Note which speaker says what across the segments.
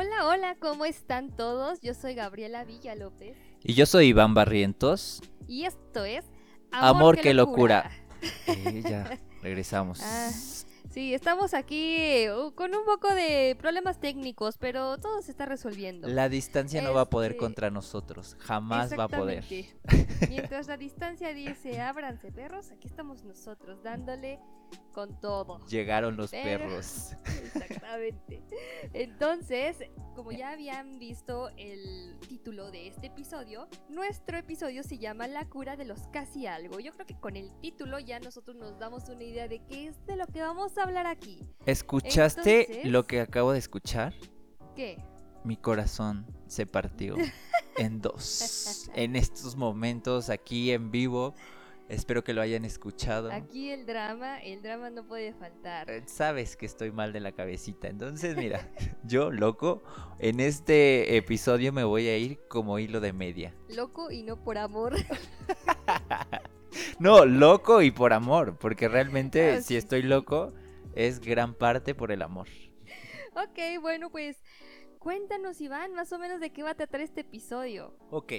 Speaker 1: Hola, hola, ¿cómo están todos? Yo soy Gabriela Villa López.
Speaker 2: Y yo soy Iván Barrientos.
Speaker 1: Y esto es
Speaker 2: Amor, que locura. Eh, ya, regresamos.
Speaker 1: Ah, sí, estamos aquí uh, con un poco de problemas técnicos, pero todo se está resolviendo.
Speaker 2: La distancia no va a poder
Speaker 1: Este,
Speaker 2: contra nosotros, jamás va a poder.
Speaker 1: Mientras la distancia dice ábranse perros, aquí estamos nosotros dándole con todo.
Speaker 2: Llegaron los
Speaker 1: Pero-
Speaker 2: perros.
Speaker 1: Exactamente. Entonces, como ya habían visto el título de este episodio, nuestro episodio se llama La cura de los casi algo. Yo creo que con el título ya nosotros nos damos una idea de qué es de lo que vamos a hablar aquí.
Speaker 2: ¿Escuchaste
Speaker 1: Entonces-
Speaker 2: lo que acabo de escuchar?
Speaker 1: ¿Qué?
Speaker 2: Mi corazón se partió en dos. En estos momentos, aquí en vivo. Espero que lo hayan escuchado.
Speaker 1: Aquí el drama, el drama no puede faltar.
Speaker 2: Eh, Sabes que estoy mal de la cabecita. Entonces, mira, yo, loco, en este episodio me voy a ir como hilo de media.
Speaker 1: Loco y no por amor.
Speaker 2: No, loco y por amor, porque realmente
Speaker 1: Ah,
Speaker 2: si
Speaker 1: sí,
Speaker 2: estoy loco es gran parte por el amor.
Speaker 1: ok, bueno, pues cuéntanos, Iván, más o menos de qué va a tratar este episodio.
Speaker 2: Ok,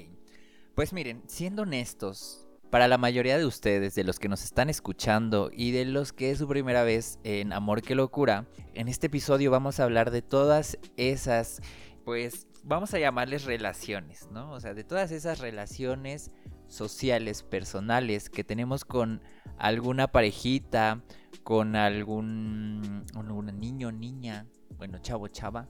Speaker 2: pues miren, siendo honestos, para la mayoría de ustedes, de los que nos están escuchando y de los que es su primera vez en Amor que Locura, en este episodio vamos a hablar de todas esas, pues vamos a llamarles relaciones, ¿no? O sea, de todas esas relaciones sociales, personales que tenemos con alguna parejita, con algún, algún niño, niña, bueno, chavo, chava,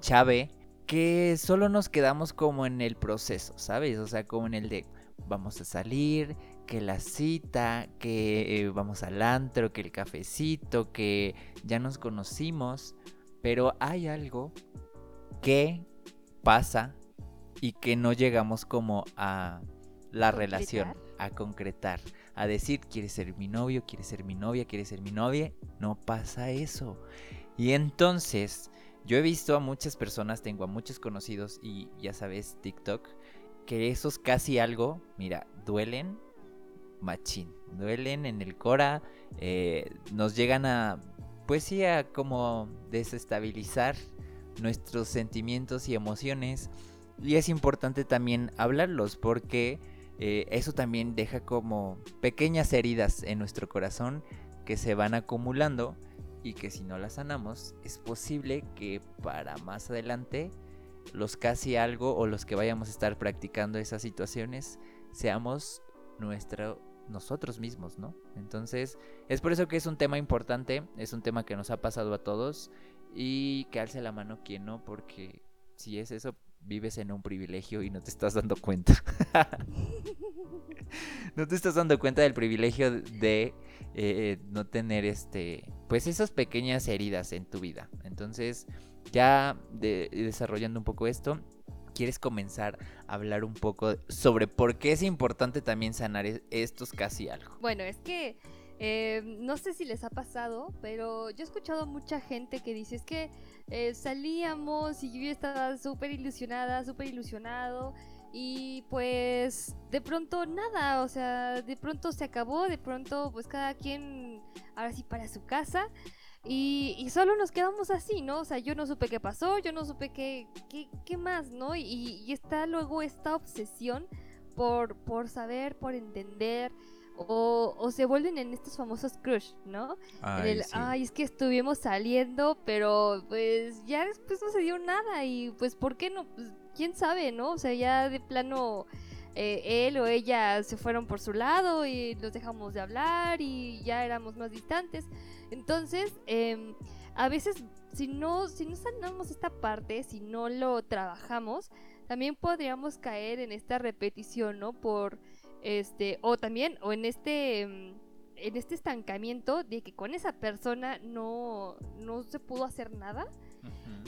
Speaker 2: chave, que solo nos quedamos como en el proceso, ¿sabes? O sea, como en el de vamos a salir, que la cita, que eh, vamos al antro, que el cafecito, que ya nos conocimos, pero hay algo que pasa y que no llegamos como a la relación, a concretar, a decir, ¿quieres ser mi novio? ¿Quieres ser mi novia? ¿Quieres ser mi novia? No pasa eso. Y entonces, yo he visto a muchas personas, tengo a muchos conocidos y ya sabes, TikTok, que esos casi algo, mira, duelen machín, duelen en el cora, eh, nos llegan a, pues sí, a como desestabilizar nuestros sentimientos y emociones. Y es importante también hablarlos porque eh, eso también deja como pequeñas heridas en nuestro corazón que se van acumulando y que si no las sanamos es posible que para más adelante los casi algo o los que vayamos a estar practicando esas situaciones seamos nuestro nosotros mismos, ¿no? Entonces, es por eso que es un tema importante, es un tema que nos ha pasado a todos y que alce la mano quien no, porque si es eso, vives en un privilegio y no te estás dando cuenta. no te estás dando cuenta del privilegio de eh, no tener este, pues esas pequeñas heridas en tu vida. Entonces, ya de- desarrollando un poco esto, ¿quieres comenzar a hablar un poco sobre por qué es importante también sanar es- estos casi algo?
Speaker 1: Bueno, es que eh, no sé si les ha pasado, pero yo he escuchado mucha gente que dice es que eh, salíamos y yo estaba súper ilusionada, súper ilusionado. Y pues de pronto nada, o sea, de pronto se acabó, de pronto pues cada quien ahora sí para su casa. Y, y solo nos quedamos así, ¿no? O sea, yo no supe qué pasó, yo no supe qué, qué, qué más, ¿no? Y, y está luego esta obsesión por, por saber, por entender, o, o se vuelven en estos famosos crush, ¿no? En el, ay, es que estuvimos saliendo, pero pues ya después no se dio nada y pues ¿por qué no? Pues quién sabe, ¿no? O sea, ya de plano eh, él o ella se fueron por su lado y nos dejamos de hablar y ya éramos más distantes. Entonces, em, a veces si no, si no sanamos esta parte, si no lo trabajamos, también podríamos caer en esta repetición, ¿no? Por este, o también, o en este, em, en este estancamiento de que con esa persona no, no se pudo hacer nada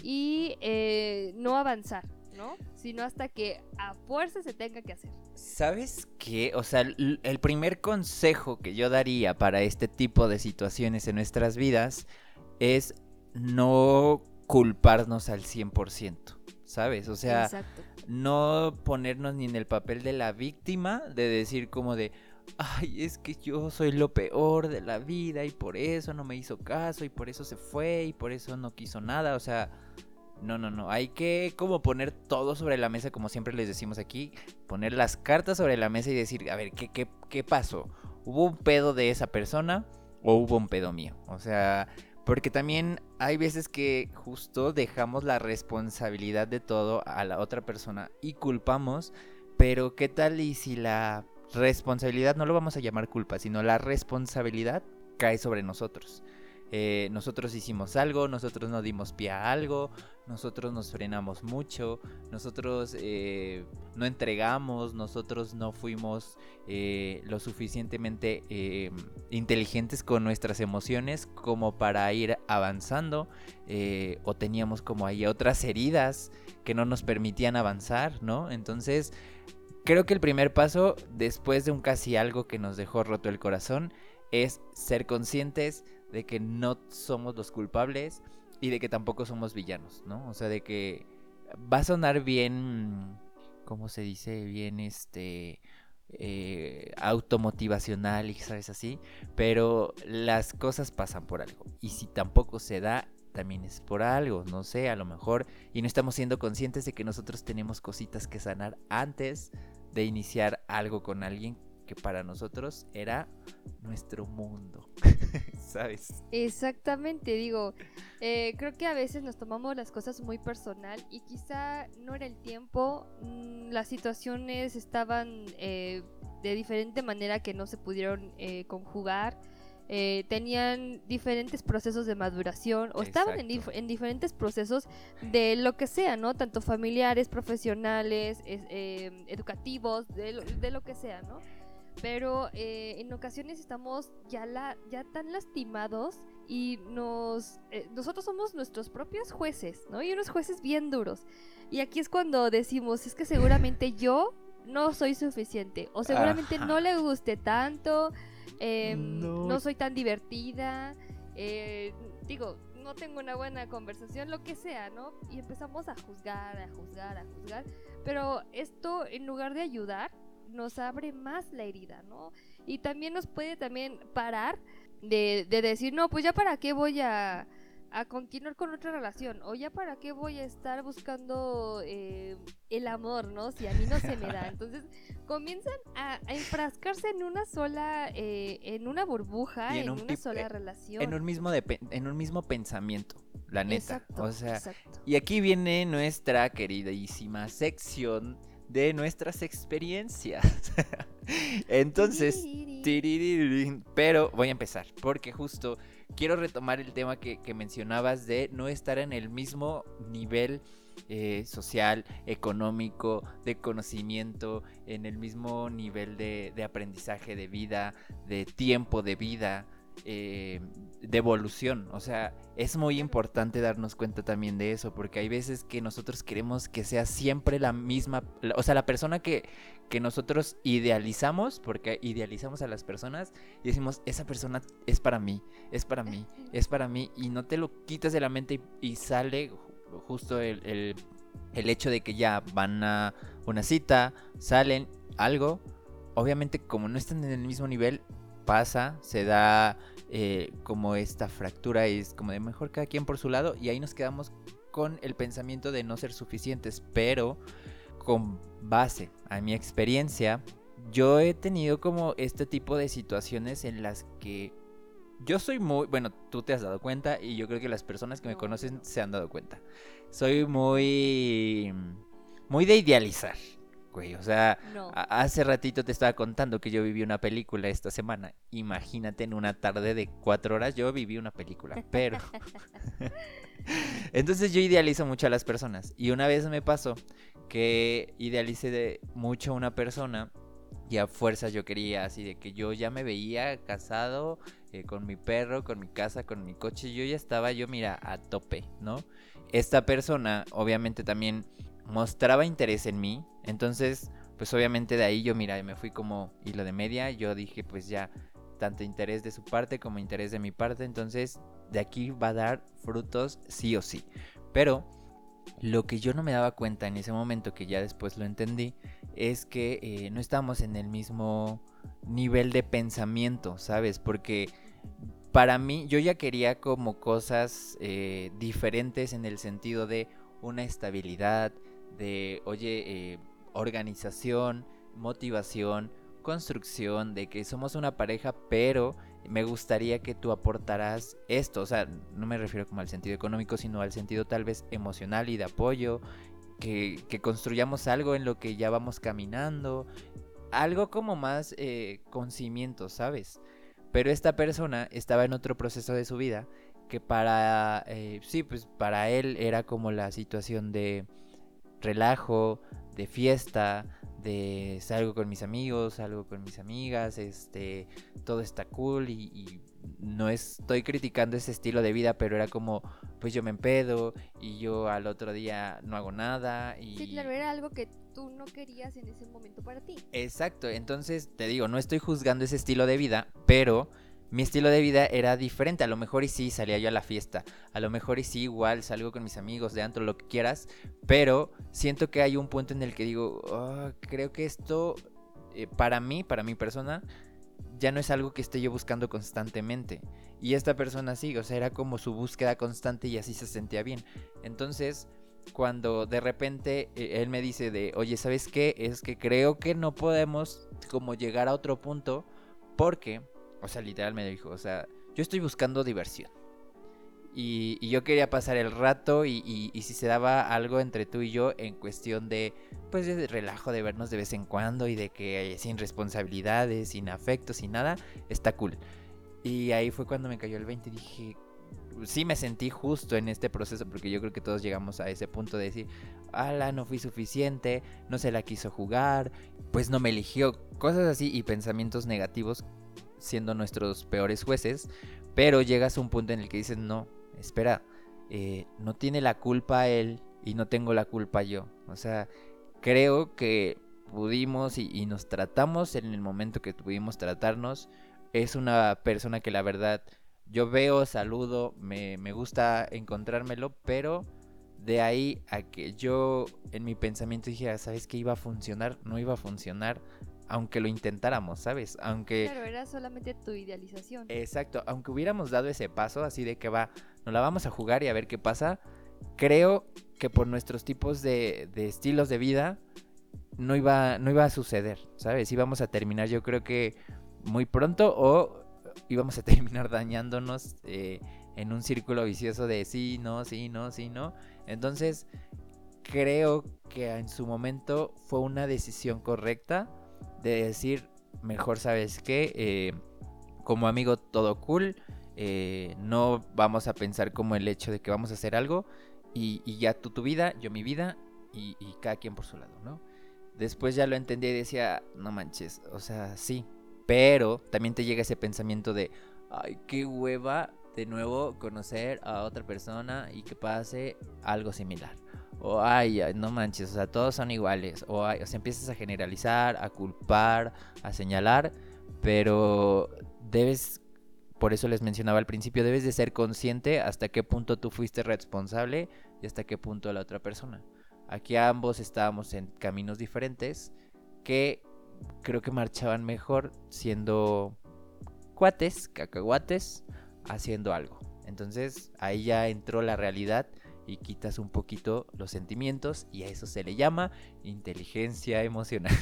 Speaker 1: y eh, no avanzar, ¿no? Sino hasta que a fuerza se tenga que hacer.
Speaker 2: ¿Sabes qué? O sea, el primer consejo que yo daría para este tipo de situaciones en nuestras vidas es no culparnos al 100%, ¿sabes? O sea,
Speaker 1: Exacto.
Speaker 2: no ponernos ni en el papel de la víctima, de decir como de, ay, es que yo soy lo peor de la vida y por eso no me hizo caso y por eso se fue y por eso no quiso nada. O sea, No, no, no. Hay que como poner todo sobre la mesa, como siempre les decimos aquí. Poner las cartas sobre la mesa y decir, a ver, ¿qué, qué, qué pasó? ¿Hubo un pedo de esa persona o hubo un pedo mío? O sea, porque también hay veces que justo dejamos la responsabilidad de todo a la otra persona y culpamos, pero ¿qué tal y si la responsabilidad, no lo vamos a llamar culpa, sino la responsabilidad cae sobre nosotros? Eh, nosotros hicimos algo, nosotros no dimos pie a algo, nosotros nos frenamos mucho, nosotros eh, no entregamos, nosotros no fuimos eh, lo suficientemente inteligentes con nuestras emociones como para ir avanzando o teníamos como ahí otras heridas que no nos permitían avanzar, ¿no? Entonces, creo que el primer paso, después de un casi algo que nos dejó roto el corazón, es ser conscientes de que no somos los culpables y de que tampoco somos villanos, ¿no? O sea, de que va a sonar bien, ¿cómo se dice? Bien, este, eh, automotivacional y sabes así, pero las cosas pasan por algo. Y si tampoco se da, también es por algo, no sé, a lo mejor, y no estamos siendo conscientes de que nosotros tenemos cositas que sanar antes de iniciar algo con alguien que para nosotros era nuestro mundo, ¿sabes?
Speaker 1: Exactamente, digo, eh, creo que a veces nos tomamos las cosas muy personal y quizá no era el tiempo, mm, las situaciones estaban eh, de diferente manera que no se pudieron eh, conjugar. tenían diferentes procesos de maduración o estaban en, diferentes procesos de lo que sea, ¿no? Tanto familiares, profesionales, educativos, de de lo que sea, ¿no? Pero eh, en ocasiones estamos ya, la, ya tan lastimados y nos eh, nosotros somos nuestros propios jueces, ¿no? Y unos jueces bien duros. Y aquí es cuando decimos, es que seguramente yo no soy suficiente o seguramente no le guste tanto, em, no. soy tan divertida, eh, digo, no tengo una buena conversación, lo que sea, ¿no? Y empezamos a juzgar, a juzgar, a juzgar. Pero esto, en lugar de ayudar, nos abre más la herida, ¿no? Y también nos puede también parar de, decir, no, pues ya para qué voy a, continuar con otra relación, o ya para qué voy a estar buscando eh, el amor, ¿no? Si a mí no se me da. Entonces comienzan a, enfrascarse en una sola, eh, en una burbuja, en, una sola eh, relación.
Speaker 2: En un mismo, en un mismo pensamiento, la neta. o sea, y aquí viene nuestra queridísima sección de nuestras experiencias. Entonces, pero voy a empezar, porque justo quiero retomar el tema que, mencionabas de no estar en el mismo nivel eh, social, económico, de conocimiento, en el mismo nivel de, de aprendizaje de vida, de tiempo de vida. Eh, evolución. O sea, es muy importante darnos cuenta también de eso, porque hay veces que nosotros queremos que sea siempre la misma, o sea, la persona que, que nosotros idealizamos, porque idealizamos a las personas y decimos, esa persona es para mí, es para mí, es para mí, y no te lo quitas de la mente y, sale justo el, el, el hecho de que ya van a una cita, salen algo. Obviamente, como no están en el mismo nivel, pasa, se da eh, como esta fractura, es como de mejor cada quien por su lado y ahí nos quedamos con el pensamiento de no ser suficientes, pero con base a mi experiencia, yo he tenido como este tipo de situaciones en las que yo soy muy, bueno, tú te has dado cuenta y yo creo que las personas que me conocen se han dado cuenta. Soy muy muy de idealizar. O sea, hace ratito te estaba contando que yo viví una película esta semana. Imagínate en una tarde de cuatro horas yo viví una película, pero... Entonces yo idealizo mucho a las personas. Y una vez me pasó que idealicé de mucho a una persona y a fuerza yo quería, así de que yo ya me veía casado eh, con mi perro, con mi casa, con mi coche. Yo ya estaba, yo mira, a tope, ¿no? Esta persona obviamente también mostraba interés en mí. Entonces, pues obviamente de ahí yo, mira, me fui como hilo de media. Yo dije, pues ya, tanto interés de su parte como interés de mi parte. Entonces, de aquí va a dar frutos sí o sí. Pero lo que yo no me daba cuenta en ese momento, que ya después lo entendí, es que eh, no estamos en el mismo nivel de pensamiento, ¿sabes? Porque para mí yo ya quería como cosas eh, diferentes en el sentido de una estabilidad, de, oye, eh, organización, motivación, construcción, de que somos una pareja, pero me gustaría que tú aportaras esto, o sea, no me refiero como al sentido económico, sino al sentido tal vez emocional y de apoyo, que, construyamos algo en lo que ya vamos caminando, algo como más eh, con cimientos, ¿sabes? Pero esta persona estaba en otro proceso de su vida que para, eh, sí, pues para él era como la situación de relajo, de fiesta, de salgo con mis amigos, salgo con mis amigas, este, todo está cool y, no estoy criticando ese estilo de vida, pero era como, pues yo me empedo y yo al otro día no hago nada y...
Speaker 1: Sí, claro, era algo que tú no querías en ese momento para ti.
Speaker 2: Exacto, entonces te digo, no estoy juzgando ese estilo de vida, pero mi estilo de vida era diferente. A lo mejor y sí salía yo a la fiesta. A lo mejor y sí igual salgo con mis amigos de antro, lo que quieras. Pero siento que hay un punto en el que digo, ah, creo que esto eh, para mí, para mi persona, ya no es algo que esté yo buscando constantemente. Y esta persona sí, o sea, era como su búsqueda constante y así se sentía bien. Entonces, cuando de repente eh, él me dice de, oye, ¿sabes qué? Es que creo que no podemos como llegar a otro punto porque o sea, literal me dijo, o sea, yo estoy buscando diversión. Y, yo quería pasar el rato y, si se daba algo entre tú y yo en cuestión de, pues, de relajo, de vernos de vez en cuando y de que sin responsabilidades, sin afectos, sin nada, está cool. Y ahí fue cuando me cayó el 20 y dije, sí me sentí justo en este proceso porque yo creo que todos llegamos a ese punto de decir, ala, no fui suficiente, no se la quiso jugar, pues no me eligió, cosas así y pensamientos negativos siendo nuestros peores jueces, pero llegas a un punto en el que dices, no, espera, eh, no tiene la culpa él y no tengo la culpa yo. O sea, creo que pudimos y, nos tratamos en el momento que tuvimos tratarnos. Es una persona que la verdad yo veo, saludo, me, me gusta encontrármelo, pero de ahí a que yo en mi pensamiento dije, ¿sabes que iba a funcionar? No iba a funcionar aunque lo intentáramos, ¿sabes? Aunque...
Speaker 1: Claro, era solamente tu idealización.
Speaker 2: Exacto, aunque hubiéramos dado ese paso así de que va, nos la vamos a jugar y a ver qué pasa, creo que por nuestros tipos de, estilos de vida no iba, no iba a suceder, ¿sabes? Íbamos a terminar yo creo que muy pronto o íbamos a terminar dañándonos eh, en un círculo vicioso de sí, no, sí, no, sí, no. Entonces, creo que en su momento fue una decisión correcta de decir, mejor sabes que, eh, como amigo todo cool, eh, no vamos a pensar como el hecho de que vamos a hacer algo y, ya tú tu vida, yo mi vida y, y, cada quien por su lado, ¿no? Después ya lo entendí y decía, no manches, o sea, sí, pero también te llega ese pensamiento de, ay, qué hueva de nuevo conocer a otra persona y que pase algo similar o ay, no manches, o sea, todos son iguales, o, ay, o sea, empiezas a generalizar, a culpar, a señalar, pero debes, por eso les mencionaba al principio, debes de ser consciente hasta qué punto tú fuiste responsable y hasta qué punto la otra persona. Aquí ambos estábamos en caminos diferentes que creo que marchaban mejor siendo cuates, cacahuates, haciendo algo. Entonces ahí ya entró la realidad y quitas un poquito los sentimientos y a eso se le llama inteligencia emocional.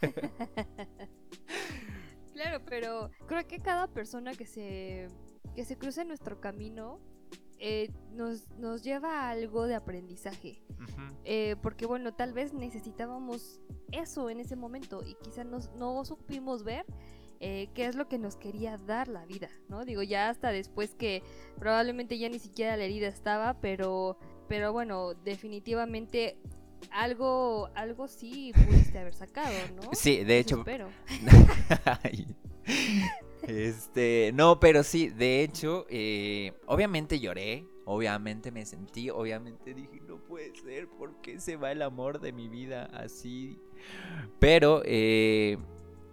Speaker 1: claro, pero creo que cada persona que se, que se cruza en nuestro camino eh, nos, nos, lleva a algo de aprendizaje. Eh, porque bueno, tal vez necesitábamos eso en ese momento y quizás no supimos ver eh, qué es lo que nos quería dar la vida, ¿no? Digo, ya hasta después que probablemente ya ni siquiera la herida estaba, pero, pero bueno, definitivamente algo, algo sí pudiste haber sacado, ¿no?
Speaker 2: Sí, de hecho. Espero. este, no, pero sí, de hecho, eh, obviamente lloré, obviamente me sentí, obviamente dije, no puede ser, ¿por qué se va el amor de mi vida así? Pero, eh,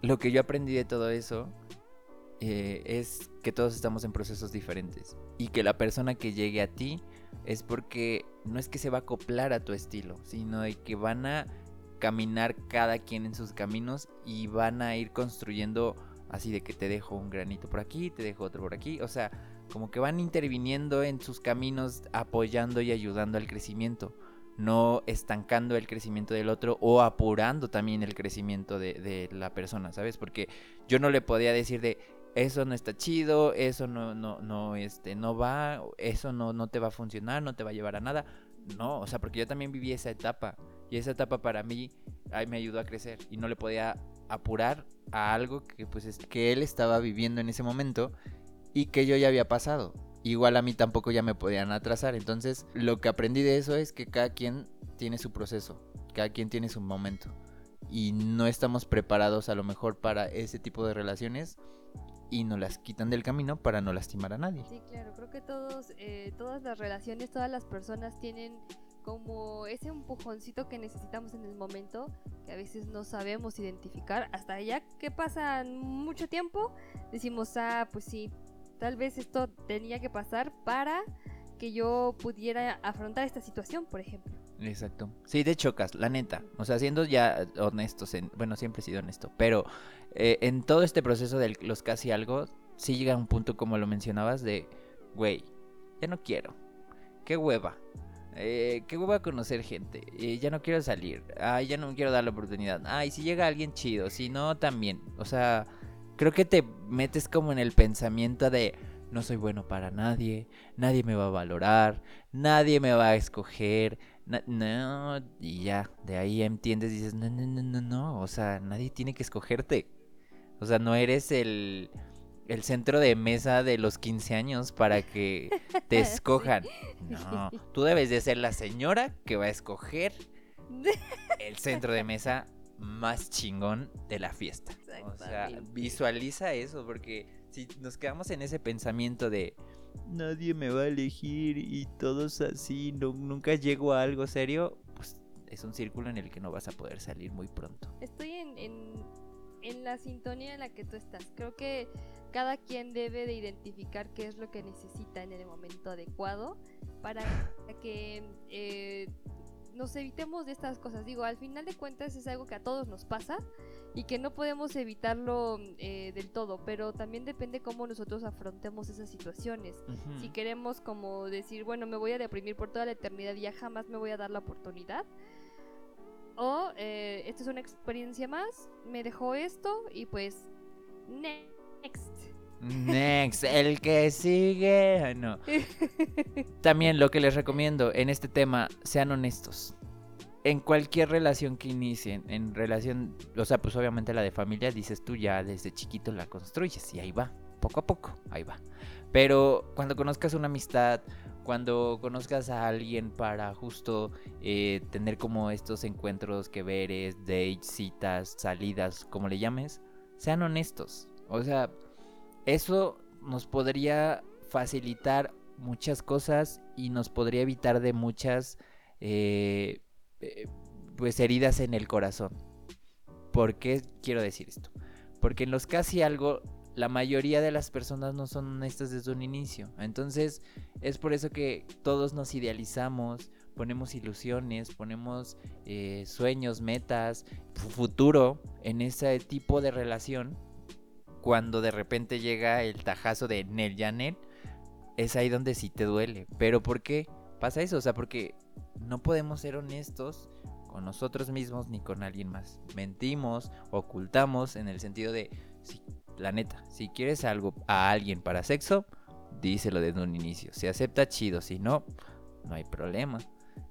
Speaker 2: lo que yo aprendí de todo eso eh, es que todos estamos en procesos diferentes y que la persona que llegue a ti es porque no es que se va a acoplar a tu estilo, sino de que van a caminar cada quien en sus caminos y van a ir construyendo así de que te dejo un granito por aquí, te dejo otro por aquí, o sea, como que van interviniendo en sus caminos, apoyando y ayudando al crecimiento. no estancando el crecimiento del otro o apurando también el crecimiento de, de, la persona, ¿sabes? Porque yo no le podía decir de eso no está chido, eso no, no, no, este, no va, eso no, no te va a funcionar, no te va a llevar a nada. No, o sea, porque yo también viví esa etapa. Y esa etapa para mí ay, me ayudó a crecer. Y no le podía apurar a algo que pues es que él estaba viviendo en ese momento y que yo ya había pasado. Igual a mí tampoco ya me podían atrasar. Entonces, lo que aprendí de eso es que cada quien tiene su proceso, cada quien tiene su momento. Y no estamos preparados a lo mejor para ese tipo de relaciones y nos las quitan del camino para no lastimar a nadie.
Speaker 1: Sí, claro, creo que todos, eh, todas las relaciones, todas las personas tienen como ese empujoncito que necesitamos en el momento, que a veces no sabemos identificar, hasta ya que pasa mucho tiempo, decimos, ah, pues sí, tal vez esto tenía que pasar para que yo pudiera afrontar esta situación, por ejemplo.
Speaker 2: Exacto. Sí, de chocas, la neta. O sea, siendo ya honestos, en, bueno, siempre he sido honesto, pero eh, en todo este proceso de los casi algo, sí llega un punto, como lo mencionabas, de, güey, ya no quiero. Qué hueva. Eh, qué hueva conocer gente. Eh, ya no quiero salir. Ay, ya no quiero dar la oportunidad. Ay, si llega alguien chido. Si no, también. O sea, creo que te metes como en el pensamiento de no soy bueno para nadie. Nadie me va a valorar. Nadie me va a escoger no, y ya, de ahí entiendes, dices, no, no, no, no, no, o sea, nadie tiene que escogerte. O sea, no eres el, el centro de mesa de los 15 años para que te escojan. No, tú debes de ser la señora que va a escoger el centro de mesa más chingón de la fiesta. O sea, visualiza eso, porque si nos quedamos en ese pensamiento de nadie me va a elegir y todos así, no, nunca llego a algo serio, pues es un círculo en el que no vas a poder salir muy pronto.
Speaker 1: Estoy en, en, la sintonía en la que tú estás. Creo que cada quien debe de identificar qué es lo que necesita en el momento adecuado para que eh, nos evitemos de estas cosas. Digo, al final de cuentas es algo que a todos nos pasa y que no podemos evitarlo eh, del todo, pero también depende cómo nosotros afrontemos esas situaciones. Si queremos como decir, bueno, me voy a deprimir por toda la eternidad y ya jamás me voy a dar la oportunidad. O eh, esta es una experiencia más, me dejó esto y pues next.
Speaker 2: Next, el que sigue. No. También lo que les recomiendo en este tema, sean honestos en cualquier relación que inicien, en relación, o sea, pues obviamente la de familia, dices tú ya desde chiquito la construyes y ahí va, poco a poco, ahí va. Pero cuando conozcas una amistad, cuando conozcas a alguien para justo eh, tener como estos encuentros que veres, dates, citas, salidas, como le llames, sean honestos. O sea, eso nos podría facilitar muchas cosas y nos podría evitar de muchas... Eh, eh, pues heridas en el corazón. ¿Por qué quiero decir esto? Porque en los casi algo la mayoría de las personas no son honestas desde un inicio. Entonces es por eso que todos nos idealizamos, ponemos ilusiones, ponemos eh, sueños, metas, futuro en ese tipo de relación. Cuando de repente llega el tajazo de Nel Janet, es ahí donde sí te duele. Pero ¿por qué pasa eso? O sea, porque no podemos ser honestos con nosotros mismos ni con alguien más. Mentimos, ocultamos en el sentido de, si, la neta, si quieres algo a alguien para sexo, díselo desde un inicio. Si acepta, chido. Si no, no hay problema.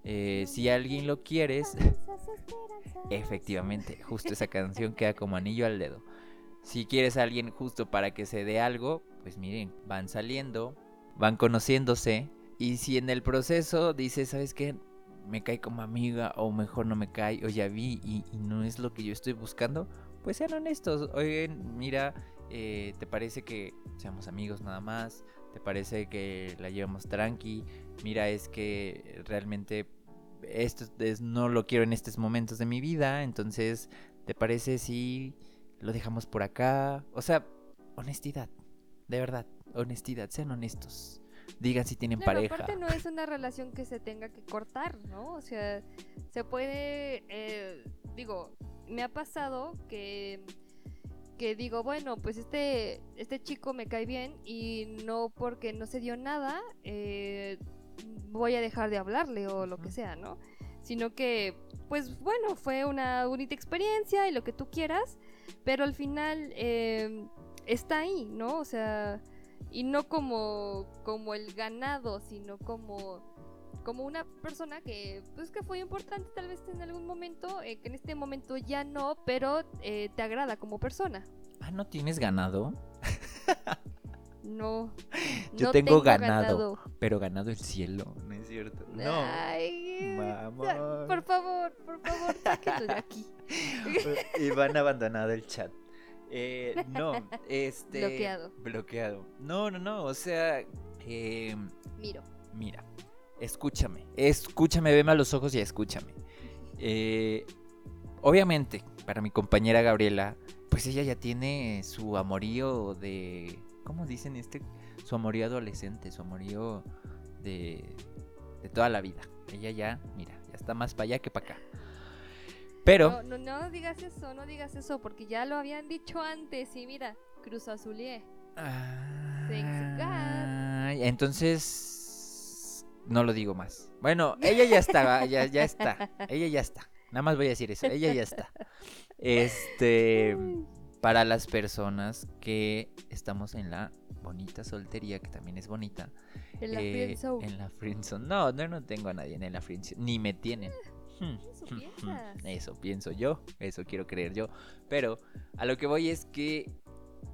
Speaker 2: Eh, si alguien lo quieres, efectivamente, justo esa canción queda como anillo al dedo. Si quieres a alguien justo para que se dé algo, pues miren, van saliendo, van conociéndose. Y si en el proceso dices, ¿sabes qué? me cae como amiga o mejor no me cae o ya vi y, no es lo que yo estoy buscando, pues sean honestos. Oigan, mira, eh, ¿te parece que seamos amigos nada más? ¿Te parece que la llevamos tranqui? Mira, es que realmente esto es, no lo quiero en estos momentos de mi vida, entonces, ¿te parece si lo dejamos por acá? O sea, honestidad, de verdad, honestidad, sean honestos digan si tienen pareja.
Speaker 1: Aparte no es una relación que se tenga que cortar, ¿no? O sea, se puede, eh, digo, me ha pasado que que digo, bueno, pues este, este chico me cae bien y no porque no se dio nada, eh, voy a dejar de hablarle o lo que sea, ¿no? sino que, pues bueno, fue una bonita experiencia y lo que tú quieras, pero al final eh, está ahí, ¿no? O sea, y no como, como el ganado, sino como, como una persona que, pues, que fue importante tal vez en algún momento, eh, que en este momento ya no, pero eh, te agrada como persona.
Speaker 2: Ah, ¿no tienes ganado?
Speaker 1: No.
Speaker 2: Yo
Speaker 1: no
Speaker 2: tengo, ganado, pero ganado el cielo, ¿no es cierto? No.
Speaker 1: Ay, ya, por favor, por favor, sáquenlo de aquí.
Speaker 2: Iván ha abandonado el chat. Eh, no, este.
Speaker 1: Bloqueado.
Speaker 2: Bloqueado. No, no, no. O sea, eh,
Speaker 1: Miro.
Speaker 2: mira, escúchame. Escúchame, veme a los ojos y escúchame. Eh, obviamente, para mi compañera Gabriela, pues ella ya tiene su amorío de. ¿Cómo dicen este? Su amorío adolescente, su amorío de, de toda la vida. Ella ya, mira, ya está más para allá que para acá. Pero.
Speaker 1: No, no, no digas eso, no digas eso, porque ya lo habían dicho antes. Y mira, Cruz Azulié. Thanks God.
Speaker 2: Entonces no lo digo más. Bueno, ella ya está, ya, ya está. Ella ya está. Nada más voy a decir eso. Ella ya está. Este, para las personas que estamos en la bonita soltería, que también es bonita.
Speaker 1: En la
Speaker 2: eh,
Speaker 1: friendzone.
Speaker 2: En la friendzone. No, no, no tengo a nadie en la friendzone. Ni me tienen. Hmm,
Speaker 1: Eso
Speaker 2: hmm, hmm.
Speaker 1: piensas.
Speaker 2: Eso pienso yo, eso quiero creer yo. Pero a lo que voy es que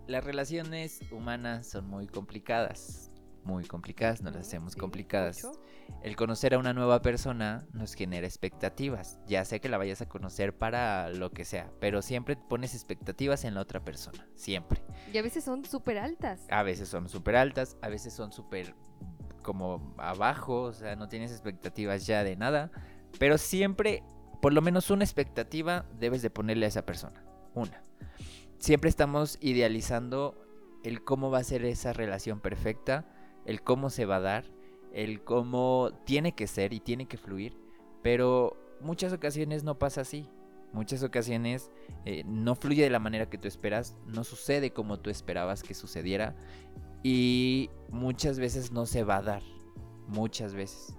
Speaker 2: las relaciones humanas son muy complicadas. Muy complicadas, nos las hacemos
Speaker 1: sí,
Speaker 2: complicadas.
Speaker 1: mucho.
Speaker 2: El conocer a una nueva persona nos genera expectativas. Ya sé que la vayas a conocer para lo que sea, pero siempre pones expectativas en la otra persona. Siempre.
Speaker 1: Y a veces son súper altas.
Speaker 2: A veces son súper altas, a veces son súper como abajo, o sea, no tienes expectativas ya de nada. Pero siempre, por lo menos una expectativa debes de ponerle a esa persona. Una. Siempre estamos idealizando el cómo va a ser esa relación perfecta, el cómo se va a dar, el cómo tiene que ser y tiene que fluir. Pero muchas ocasiones no pasa así. Muchas ocasiones eh, no fluye de la manera que tú esperas, no sucede como tú esperabas que sucediera y muchas veces no se va a dar. Muchas veces.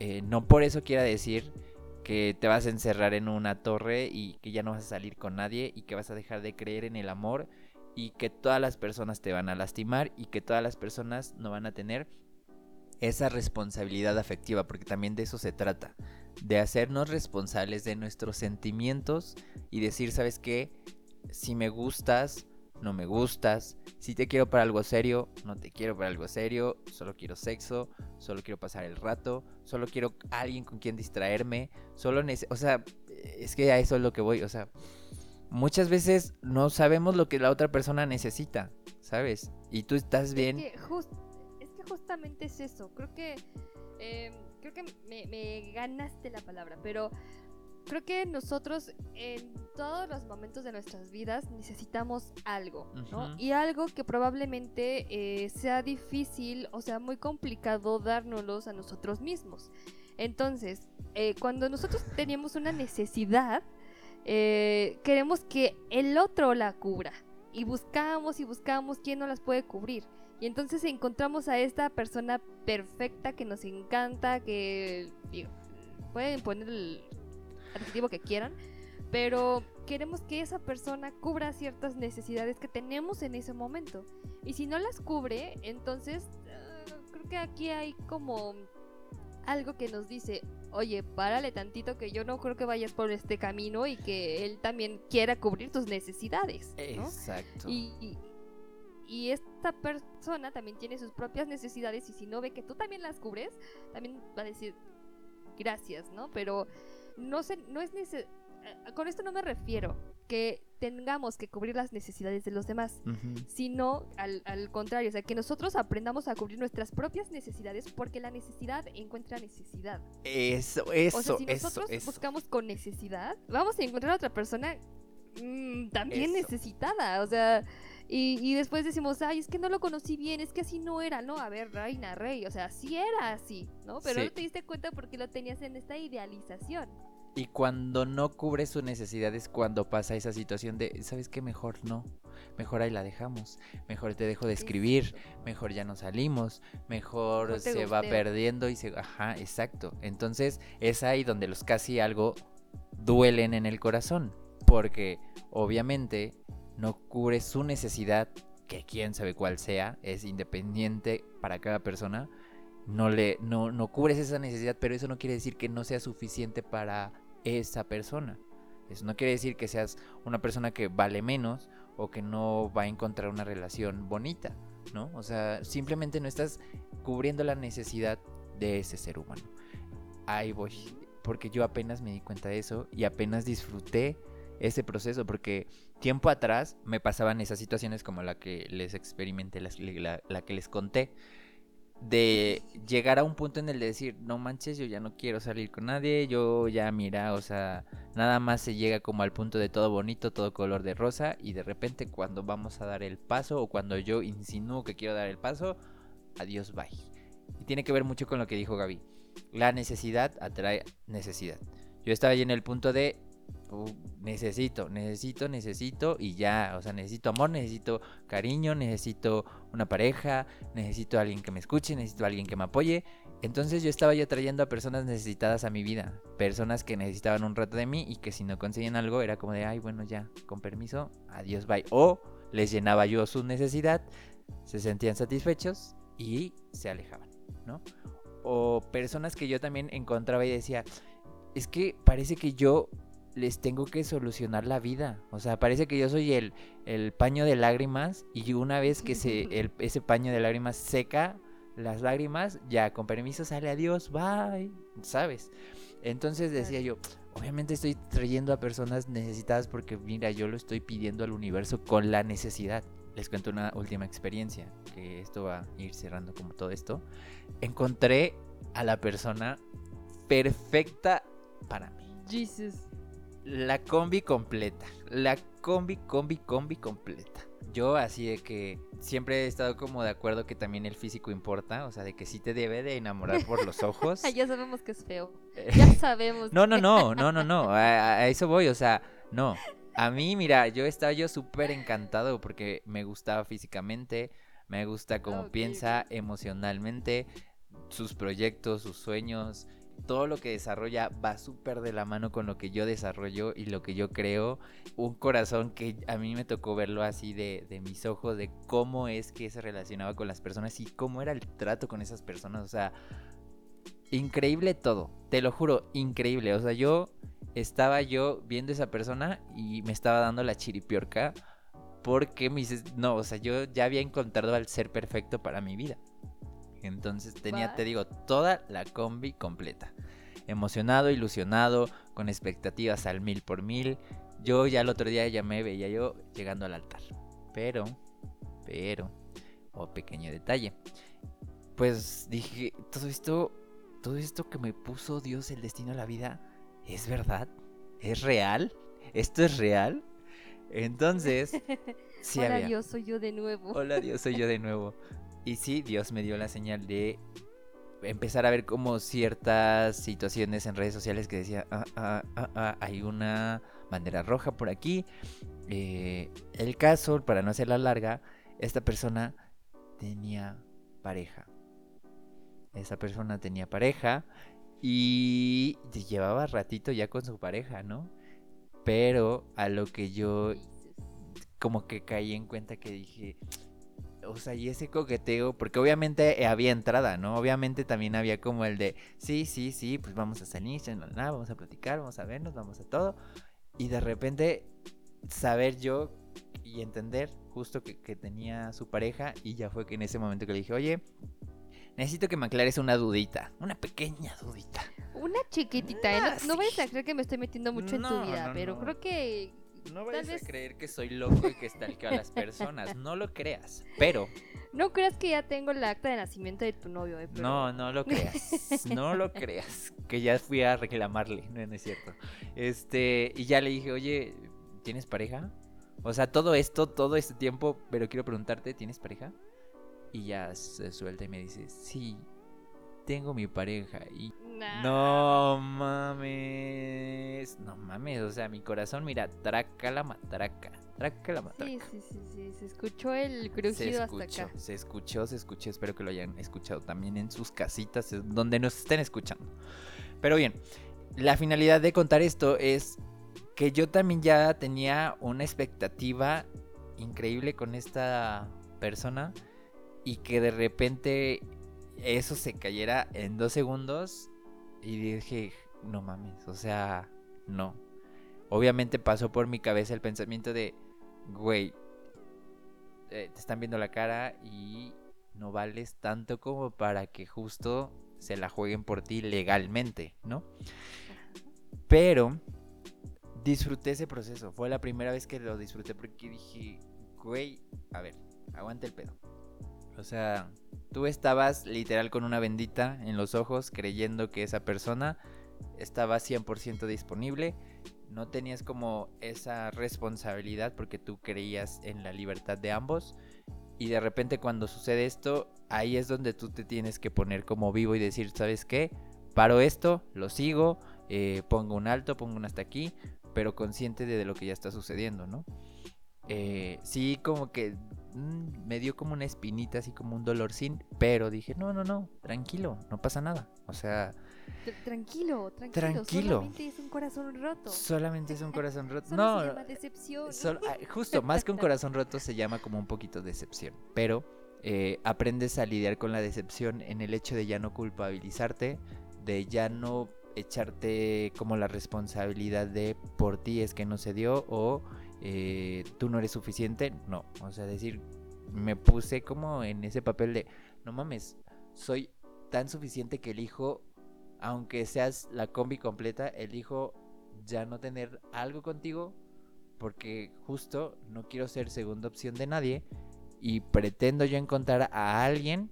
Speaker 2: Eh, no por eso quiera decir que te vas a encerrar en una torre y que ya no vas a salir con nadie y que vas a dejar de creer en el amor y que todas las personas te van a lastimar y que todas las personas no van a tener esa responsabilidad afectiva, porque también de eso se trata, de hacernos responsables de nuestros sentimientos y decir, ¿sabes qué? Si me gustas, no me gustas, si te quiero para algo serio, no te quiero para algo serio, solo quiero sexo, solo quiero pasar el rato, solo quiero alguien con quien distraerme, solo nece- o sea, es que a eso es lo que voy, o sea, muchas veces no sabemos lo que la otra persona necesita, ¿sabes? Y tú estás bien.
Speaker 1: Es que, jus- es que justamente es eso. Creo que. eh, creo que me, me ganaste la palabra, pero creo que nosotros en todos los momentos de nuestras vidas necesitamos algo, ¿no? Y algo que probablemente eh, sea difícil o sea muy complicado dárnoslos a nosotros mismos. Entonces, eh, cuando nosotros tenemos una necesidad, eh, queremos que el otro la cubra. Y buscamos y buscamos quién nos las puede cubrir. Y entonces encontramos a esta persona perfecta que nos encanta, que digo, pueden poner el adjetivo que quieran, pero queremos que esa persona cubra ciertas necesidades que tenemos en ese momento. Y si no las cubre, entonces ah, creo que aquí hay como algo que nos dice, oye, párale tantito que yo no creo que vayas por este camino y que él también quiera cubrir tus necesidades. ¿no?
Speaker 2: Exacto.
Speaker 1: Y, y- y esta persona también tiene sus propias necesidades y si no ve que tú también las cubres, también va a decir gracias, ¿no? Pero no se, no es nece- eh, con esto no me refiero que tengamos que cubrir las necesidades de los demás, sino al, al contrario, o sea, que nosotros aprendamos a cubrir nuestras propias necesidades porque la necesidad encuentra necesidad.
Speaker 2: Eso, eso,
Speaker 1: o sea, si nosotros
Speaker 2: eso.
Speaker 1: buscamos con necesidad, vamos a encontrar a otra persona mm, también
Speaker 2: Eso.
Speaker 1: necesitada. O sea, y, y después decimos, ay, es que no lo conocí bien, es que así no era, ¿no? A ver, reina, rey, o sea, sí era así, ¿no? Pero
Speaker 2: Sí.
Speaker 1: no te diste cuenta porque lo tenías en esta idealización.
Speaker 2: Y cuando no cubre su necesidad es cuando pasa esa situación de, ¿sabes qué? Mejor no. Mejor ahí la dejamos. Mejor te dejo de escribir. Mejor ya no salimos. Mejor se va perdiendo y se... Ajá, exacto. Entonces es ahí donde los casi algo duelen en el corazón. Porque obviamente no cubre su necesidad, que quién sabe cuál sea, es independiente para cada persona. No, le, no, no cubres esa necesidad, pero eso no quiere decir que no sea suficiente para esa persona. Eso no quiere decir que seas una persona que vale menos o que no va a encontrar una relación bonita, ¿no? O sea, simplemente no estás cubriendo la necesidad de ese ser humano. Ahí voy, porque yo apenas me di cuenta de eso y apenas disfruté ese proceso, porque tiempo atrás me pasaban esas situaciones como la que les experimenté, la, la que les conté, de llegar a un punto en el de decir, no manches, yo ya no quiero salir con nadie, yo ya mira, o sea, nada más se llega como al punto de todo bonito, todo color de rosa y de repente cuando vamos a dar el paso o cuando yo insinúo que quiero dar el paso, adiós, bye. Y tiene que ver mucho con lo que dijo Gaby. La necesidad atrae necesidad. Yo estaba ahí en el punto de necesito, necesito, necesito y ya, o sea, necesito amor, necesito cariño, necesito una pareja, necesito a alguien que me escuche, necesito a alguien que me apoye. Entonces yo estaba ya trayendo a personas necesitadas a mi vida, personas que necesitaban un rato de mí y que si no consiguen algo era como de, ay, bueno, ya, con permiso, adiós, bye. O les llenaba yo su necesidad, se sentían satisfechos y se alejaban, ¿no? O personas que yo también encontraba y decía, es que parece que yo les tengo que solucionar la vida. O sea, parece que yo soy el, el paño de lágrimas y una vez que se, el, ese paño de lágrimas seca las lágrimas, ya con permiso sale adiós, bye, ¿sabes? Entonces decía yo, obviamente estoy trayendo a personas necesitadas porque mira, yo lo estoy pidiendo al universo con la necesidad. Les cuento una última experiencia, que esto va a ir cerrando como todo esto. Encontré a la persona perfecta para mí.
Speaker 1: Jesus
Speaker 2: la combi completa. La combi, combi, combi completa. Yo así de que siempre he estado como de acuerdo que también el físico importa, o sea, de que sí te debe de enamorar por los ojos.
Speaker 1: ya sabemos que es feo. Ya sabemos.
Speaker 2: no, no, no, no, no, no, a, eso voy, o sea, no. A mí, mira, yo estaba yo súper encantado porque me gustaba físicamente, me gusta cómo piensa emocionalmente, sus proyectos, sus sueños, todo lo que desarrolla va súper de la mano con lo que yo desarrollo y lo que yo creo. Un corazón que a mí me tocó verlo así de, de, mis ojos, de cómo es que se relacionaba con las personas y cómo era el trato con esas personas. O sea, increíble todo, te lo juro, increíble. O sea, yo estaba yo viendo a esa persona y me estaba dando la chiripiorca porque me dices, no, o sea, yo ya había encontrado al ser perfecto para mi vida. Entonces tenía, te digo, toda la combi completa. Emocionado, ilusionado, con expectativas al mil por mil. Yo ya el otro día ya me veía yo llegando al altar. Pero, pero, oh pequeño detalle. Pues dije, todo esto, todo esto que me puso Dios el destino a la vida, ¿es verdad? ¿Es real? ¿Esto es real? Entonces,
Speaker 1: sí Hola Dios, soy yo de nuevo.
Speaker 2: Hola Dios, soy yo de nuevo. Y sí, Dios me dio la señal de empezar a ver como ciertas situaciones en redes sociales que decía, ah, ah, ah, ah hay una bandera roja por aquí. Eh, el caso, para no hacerla larga, esta persona tenía pareja. Esa persona tenía pareja y llevaba ratito ya con su pareja, ¿no? Pero a lo que yo como que caí en cuenta que dije, o sea, y ese coqueteo, porque obviamente había entrada, ¿no? Obviamente también había como el de, sí, sí, sí, pues vamos a salir, nada, vamos a platicar, vamos a vernos, vamos a todo. Y de repente saber yo y entender justo que, tenía su pareja y ya fue que en ese momento que le dije, oye, necesito que me aclares una dudita, una pequeña dudita.
Speaker 1: Una chiquitita, ¿eh? no, no, vayas a creer que me estoy metiendo mucho en tu vida, pero creo que
Speaker 2: no vayas a creer que soy loco y que stalkeo a las personas. No lo creas. Pero.
Speaker 1: No creas que ya tengo el acta de nacimiento de tu novio, eh,
Speaker 2: No, no lo creas. No lo creas. Que ya fui a reclamarle. No, no es cierto. Este. Y ya le dije, oye, ¿tienes pareja? O sea, todo esto, todo este tiempo, pero quiero preguntarte, ¿tienes pareja? Y ya se suelta y me dice, sí, tengo mi pareja. Y. No mames. no mames, o sea, mi corazón, mira, traca la matraca, traca la matraca.
Speaker 1: Sí, sí, sí, sí, se escuchó el crujido hasta acá.
Speaker 2: Se escuchó, se escuchó, espero que lo hayan escuchado también en sus casitas, donde nos estén escuchando. Pero bien, la finalidad de contar esto es que yo también ya tenía una expectativa increíble con esta persona y que de repente eso se cayera en dos segundos y dije, no mames, o sea, no. Obviamente pasó por mi cabeza el pensamiento de, güey, eh, te están viendo la cara y no vales tanto como para que justo se la jueguen por ti legalmente, ¿no? Pero disfruté ese proceso. Fue la primera vez que lo disfruté porque dije, güey, a ver, aguanta el pedo. O sea, tú estabas literal con una bendita en los ojos creyendo que esa persona estaba 100% disponible. No tenías como esa responsabilidad porque tú creías en la libertad de ambos. Y de repente cuando sucede esto, ahí es donde tú te tienes que poner como vivo y decir, ¿sabes qué? Paro esto, lo sigo, eh, pongo un alto, pongo un hasta aquí, pero consciente de lo que ya está sucediendo, ¿no? Eh, sí, como que mm, me dio como una espinita, así como un dolor sin, pero dije, no, no, no, tranquilo, no pasa nada. O sea...
Speaker 1: Tranquilo, tranquilo, Solamente es un corazón roto.
Speaker 2: Solamente es un corazón roto. no,
Speaker 1: se llama decepción.
Speaker 2: Ah, justo, más que un corazón roto se llama como un poquito decepción. Pero eh, aprendes a lidiar con la decepción en el hecho de ya no culpabilizarte, de ya no echarte como la responsabilidad de por ti es que no se dio o eh, tú no eres suficiente. No, o sea, decir, me puse como en ese papel de, no mames, soy tan suficiente que elijo, aunque seas la combi completa, elijo ya no tener algo contigo porque justo no quiero ser segunda opción de nadie y pretendo yo encontrar a alguien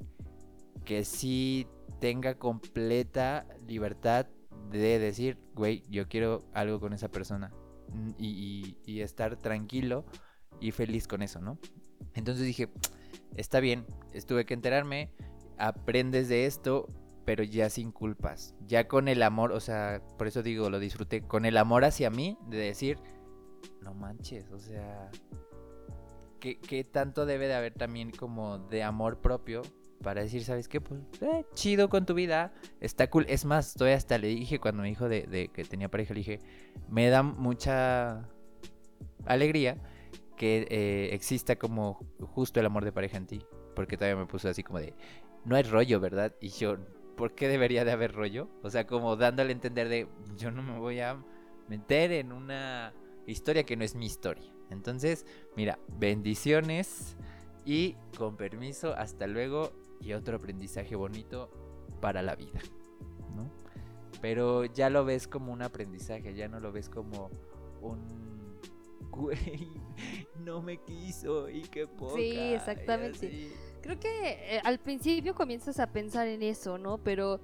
Speaker 2: que sí tenga completa libertad de decir, güey, yo quiero algo con esa persona mm, y, estar tranquilo y feliz con eso, ¿no? Entonces dije, está bien, estuve que enterarme, aprendes de esto, pero ya sin culpas, ya con el amor, o sea, por eso digo, lo disfruté, con el amor hacia mí, de decir, no manches, o sea, ¿qué, qué tanto debe de haber también como de amor propio para decir, ¿sabes qué? Pues eh, chido con tu vida, está cool. Es más, estoy hasta le dije cuando me dijo de, que tenía pareja, le dije, me da mucha alegría que eh, exista como justo el amor de pareja en ti. Porque todavía me puso así como de, no hay rollo, ¿verdad? Y yo, ¿por qué debería de haber rollo? O sea, como dándole a entender de, yo no me voy a meter en una historia que no es mi historia. Entonces, mira, bendiciones y con permiso, hasta luego y otro aprendizaje bonito para la vida, ¿no? Pero ya lo ves como un aprendizaje, ya no lo ves como un güey, no me quiso y qué poca.
Speaker 1: Sí, exactamente. Creo que eh, al principio comienzas a pensar en eso, ¿no? Pero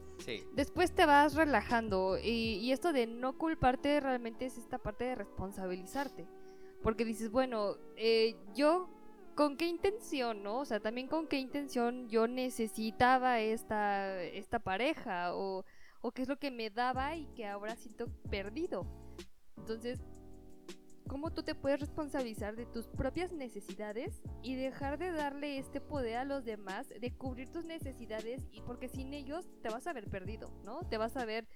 Speaker 1: después te vas relajando y, y esto de no culparte realmente es esta parte de responsabilizarte. Porque dices, bueno, eh, yo con qué intención, ¿no? O sea, también con qué intención yo necesitaba esta, esta pareja o, o qué es lo que me daba y que ahora siento perdido. Entonces, cómo tú te puedes responsabilizar de tus propias necesidades y dejar de darle este poder a los demás de cubrir tus necesidades y porque sin ellos te vas a ver perdido, ¿no? Te vas a ver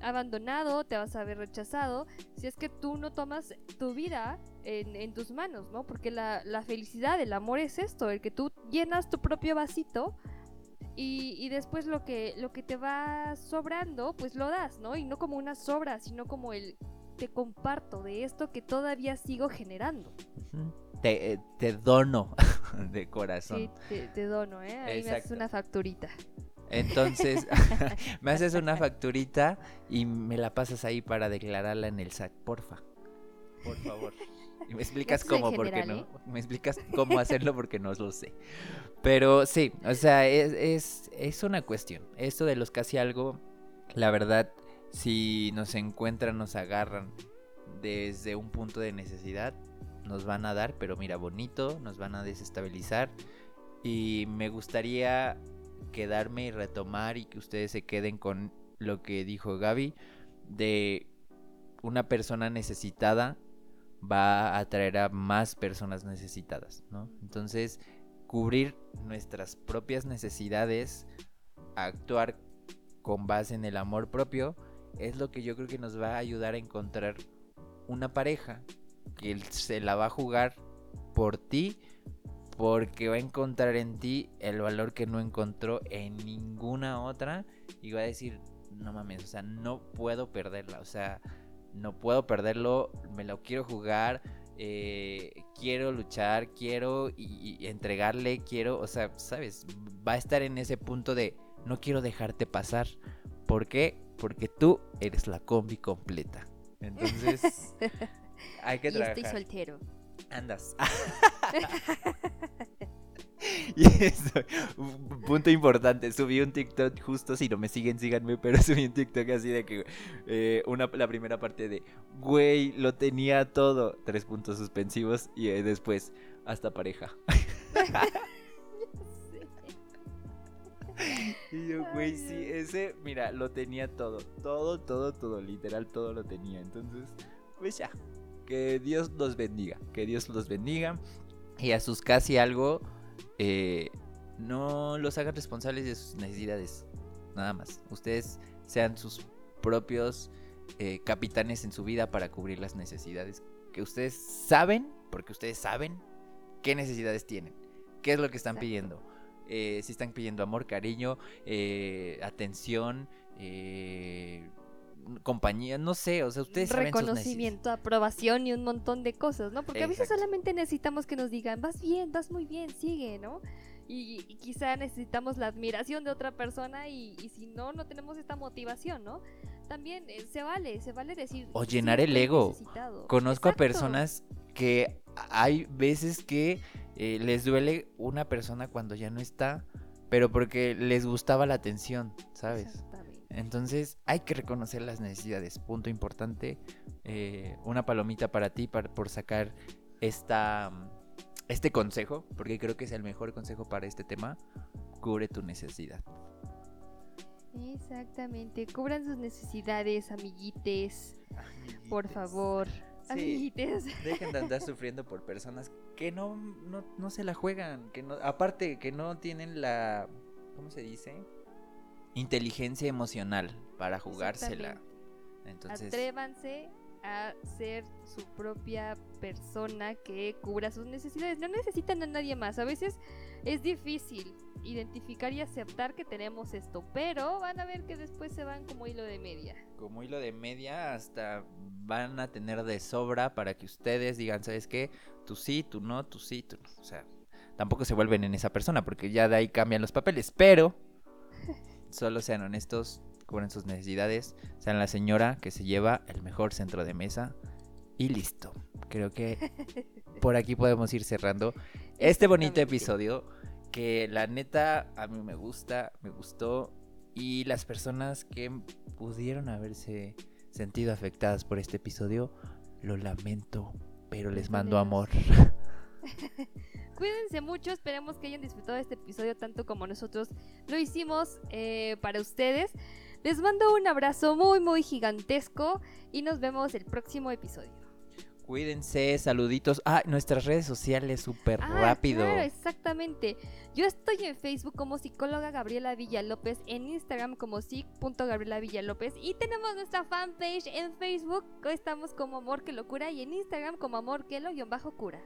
Speaker 1: abandonado, te vas a ver rechazado si es que tú no tomas tu vida en, tus manos, ¿no? Porque la, la, felicidad, el amor es esto, el que tú llenas tu propio vasito y, y, después lo que, lo que te va sobrando, pues lo das, ¿no? Y no como una sobra, sino como el te comparto de esto que todavía sigo generando.
Speaker 2: Te, eh, te dono de corazón.
Speaker 1: Sí, te, dono, ¿eh? Ahí me haces una facturita.
Speaker 2: Entonces, me haces una facturita y me la pasas ahí para declararla en el SAT, porfa. Por favor. Y me explicas cómo, porque no. ¿eh? Me explicas cómo hacerlo porque no lo sé. Pero sí, o sea, es, es, es una cuestión. Esto de los casi algo, la verdad, si nos encuentran, nos agarran desde un punto de necesidad, nos van a dar, pero mira, bonito, nos van a desestabilizar. Y me gustaría quedarme y retomar y que ustedes se queden con lo que dijo Gaby, de una persona necesitada va a atraer a más personas necesitadas, ¿no? Entonces, cubrir nuestras propias necesidades, actuar con base en el amor propio, es lo que yo creo que nos va a ayudar a encontrar una pareja que se la va a jugar por ti porque va a encontrar en ti el valor que no encontró en ninguna otra y va a decir, no mames, o sea, no puedo perderla, o sea, no puedo perderlo, me lo quiero jugar, eh, quiero luchar, quiero y, entregarle, quiero, o sea, sabes, va a estar en ese punto de no quiero dejarte pasar. ¿Por qué? Porque tú eres la combi completa. Entonces, hay que trabajar.
Speaker 1: estoy soltero.
Speaker 2: Andas. Y eso, un punto importante, subí un TikTok justo, si no me siguen, síganme, pero subí un TikTok así de que eh, una, la primera parte de, güey, lo tenía todo, tres puntos suspensivos y eh, después, hasta pareja. Y yo, güey, sí, ese, mira, lo tenía todo, todo, todo, todo, literal, todo lo tenía. Entonces, pues ya, que Dios los bendiga, que Dios los bendiga. Y a sus casi algo, eh, no los hagan responsables de sus necesidades. Nada más. Ustedes sean sus propios eh, capitanes en su vida para cubrir las necesidades que ustedes saben, porque ustedes saben qué necesidades tienen, qué es lo que están pidiendo. Eh, si están pidiendo amor, cariño, atención, compañía, no sé, o sea, ustedes
Speaker 1: saben Reconocimiento, aprobación y un montón de cosas, ¿no? Porque a veces solamente necesitamos que nos digan, vas bien, vas muy bien, sigue, ¿no? Y, quizá necesitamos la admiración de otra persona y, si no, no tenemos esta motivación, ¿no? También eh, se vale, se vale decir...
Speaker 2: O llenar el ego. Conozco a personas que hay veces que eh, les duele una persona cuando ya no está, pero porque les gustaba la atención, ¿sabes? Entonces hay que reconocer las necesidades. Punto importante. Eh, una palomita para ti por sacar esta, este consejo, porque creo que es el mejor consejo para este tema. Cubre tu necesidad.
Speaker 1: Exactamente. Cubran sus necesidades, amiguites. Por favor. amiguites.
Speaker 2: Dejen de andar sufriendo por personas que no, no, no se la juegan. Que no, aparte, que no tienen la. ¿Cómo se dice? inteligencia emocional para jugársela.
Speaker 1: Entonces... Atrévanse a ser su propia persona que cubra sus necesidades. No necesitan a nadie más. A veces es difícil identificar y aceptar que tenemos esto, pero van a ver que después se van como hilo de media.
Speaker 2: Como hilo de media hasta van a tener de sobra para que ustedes digan, ¿sabes qué? Tú sí, tú no, tú sí, tú no. O sea, tampoco se vuelven en esa persona porque ya de ahí cambian los papeles, pero solo sean honestos, cubren sus necesidades, sean la señora que se lleva el mejor centro de mesa y listo. Creo que por aquí podemos ir cerrando este bonito episodio que la neta a mí me gusta, me gustó y las personas que pudieron haberse sentido afectadas por este episodio, lo lamento, pero les mando amor.
Speaker 1: Cuídense mucho, esperemos que hayan disfrutado este episodio tanto como nosotros lo hicimos eh, para ustedes. Les mando un abrazo muy muy gigantesco y nos vemos el próximo episodio.
Speaker 2: Cuídense, saluditos. Ah, nuestras redes sociales súper ah, rápido.
Speaker 1: Claro, exactamente. Yo estoy en Facebook como psicóloga Gabriela Villalópez, en Instagram como psic.gabriela Villalópez y tenemos nuestra fanpage en Facebook, estamos como Amor que Locura y en Instagram como Amor que Lo-Cura.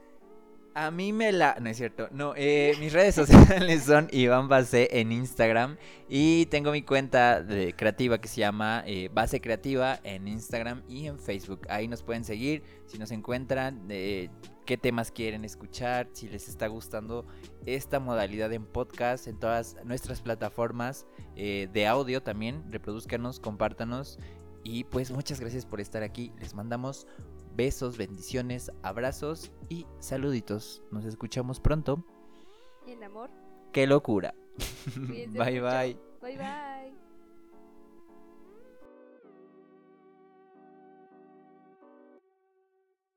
Speaker 2: A mí me la... No es cierto. No, eh, mis redes sociales son Iván Base en Instagram. Y tengo mi cuenta de creativa que se llama eh, Base Creativa en Instagram y en Facebook. Ahí nos pueden seguir. Si nos encuentran, eh, qué temas quieren escuchar. Si les está gustando esta modalidad en podcast, en todas nuestras plataformas de audio también. Reproduzcanos, compártanos. Y pues muchas gracias por estar aquí. Les mandamos Besos, bendiciones, abrazos y saluditos. Nos escuchamos pronto.
Speaker 1: Y en amor.
Speaker 2: Qué locura. bye bye.
Speaker 1: Bye bye.